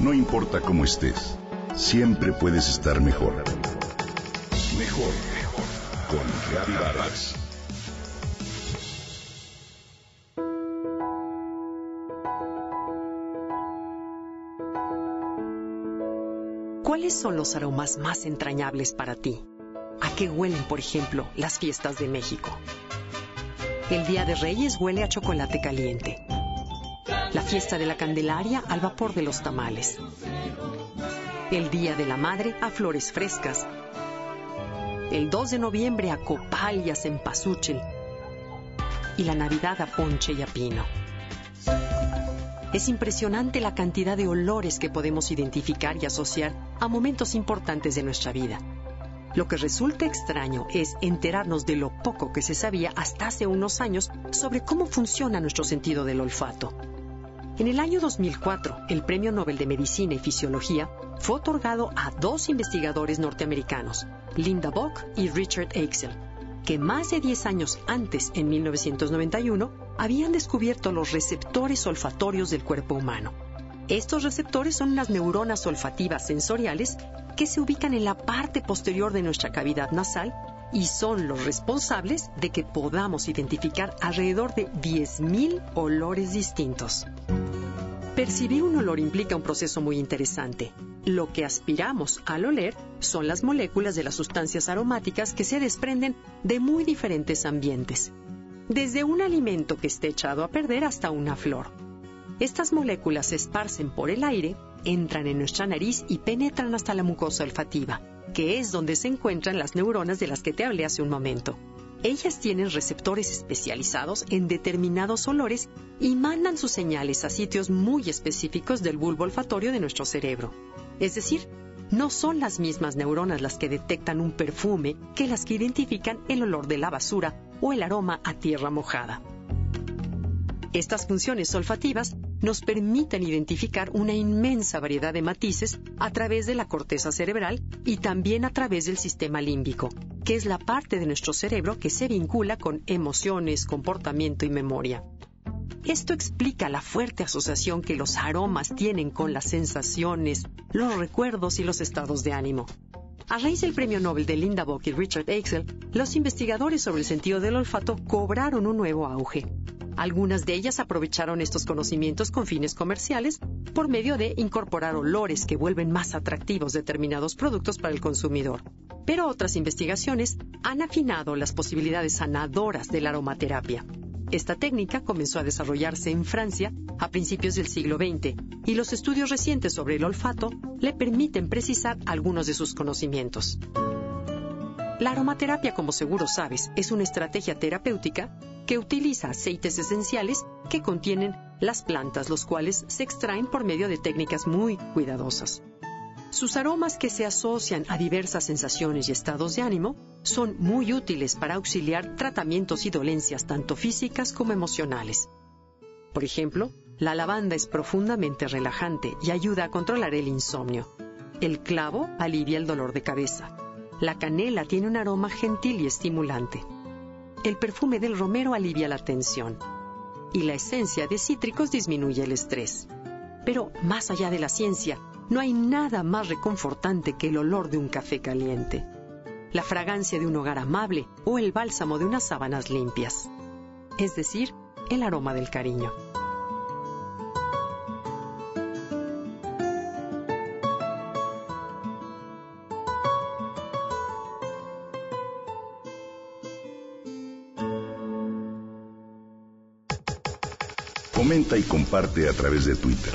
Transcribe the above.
No importa cómo estés, siempre puedes estar mejor. Mejor, mejor. Con Reavivadas. ¿Cuáles son los aromas más entrañables para ti? ¿A qué huelen, por ejemplo, las fiestas de México? El Día de Reyes huele a chocolate caliente. La fiesta de la Candelaria al vapor de los tamales. El Día de la Madre a flores frescas. El 2 de noviembre a copal y a cempasúchil. Y la Navidad a ponche y a pino. Es impresionante la cantidad de olores que podemos identificar y asociar a momentos importantes de nuestra vida. Lo que resulta extraño es enterarnos de lo poco que se sabía hasta hace unos años sobre cómo funciona nuestro sentido del olfato. En el año 2004, el Premio Nobel de Medicina y Fisiología fue otorgado a dos investigadores norteamericanos, Linda Bock y Richard Axel, que más de 10 años antes, en 1991, habían descubierto los receptores olfatorios del cuerpo humano. Estos receptores son las neuronas olfativas sensoriales que se ubican en la parte posterior de nuestra cavidad nasal y son los responsables de que podamos identificar alrededor de 10.000 olores distintos. Percibir un olor implica un proceso muy interesante. Lo que aspiramos al oler son las moléculas de las sustancias aromáticas que se desprenden de muy diferentes ambientes, desde un alimento que esté echado a perder hasta una flor. Estas moléculas se esparcen por el aire, entran en nuestra nariz y penetran hasta la mucosa olfativa, que es donde se encuentran las neuronas de las que te hablé hace un momento. Ellas tienen receptores especializados en determinados olores y mandan sus señales a sitios muy específicos del bulbo olfatorio de nuestro cerebro. Es decir, no son las mismas neuronas las que detectan un perfume que las que identifican el olor de la basura o el aroma a tierra mojada. Estas funciones olfativas nos permiten identificar una inmensa variedad de matices a través de la corteza cerebral y también a través del sistema límbico, que es la parte de nuestro cerebro que se vincula con emociones, comportamiento y memoria. Esto explica la fuerte asociación que los aromas tienen con las sensaciones, los recuerdos y los estados de ánimo. A raíz del premio Nobel de Linda Bock y Richard Axel, los investigadores sobre el sentido del olfato cobraron un nuevo auge. Algunas de ellas aprovecharon estos conocimientos con fines comerciales por medio de incorporar olores que vuelven más atractivos determinados productos para el consumidor. Pero otras investigaciones han afinado las posibilidades sanadoras de la aromaterapia. Esta técnica comenzó a desarrollarse en Francia a principios del siglo XX y los estudios recientes sobre el olfato le permiten precisar algunos de sus conocimientos. La aromaterapia, como seguro sabes, es una estrategia terapéutica que utiliza aceites esenciales que contienen las plantas, los cuales se extraen por medio de técnicas muy cuidadosas. Sus aromas que se asocian a diversas sensaciones y estados de ánimo son muy útiles para auxiliar tratamientos y dolencias tanto físicas como emocionales. Por ejemplo, la lavanda es profundamente relajante y ayuda a controlar el insomnio. El clavo alivia el dolor de cabeza. La canela tiene un aroma gentil y estimulante. El perfume del romero alivia la tensión. Y la esencia de cítricos disminuye el estrés. Pero más allá de la ciencia, no hay nada más reconfortante que el olor de un café caliente, la fragancia de un hogar amable o el bálsamo de unas sábanas limpias. Es decir, el aroma del cariño. Comenta y comparte a través de Twitter.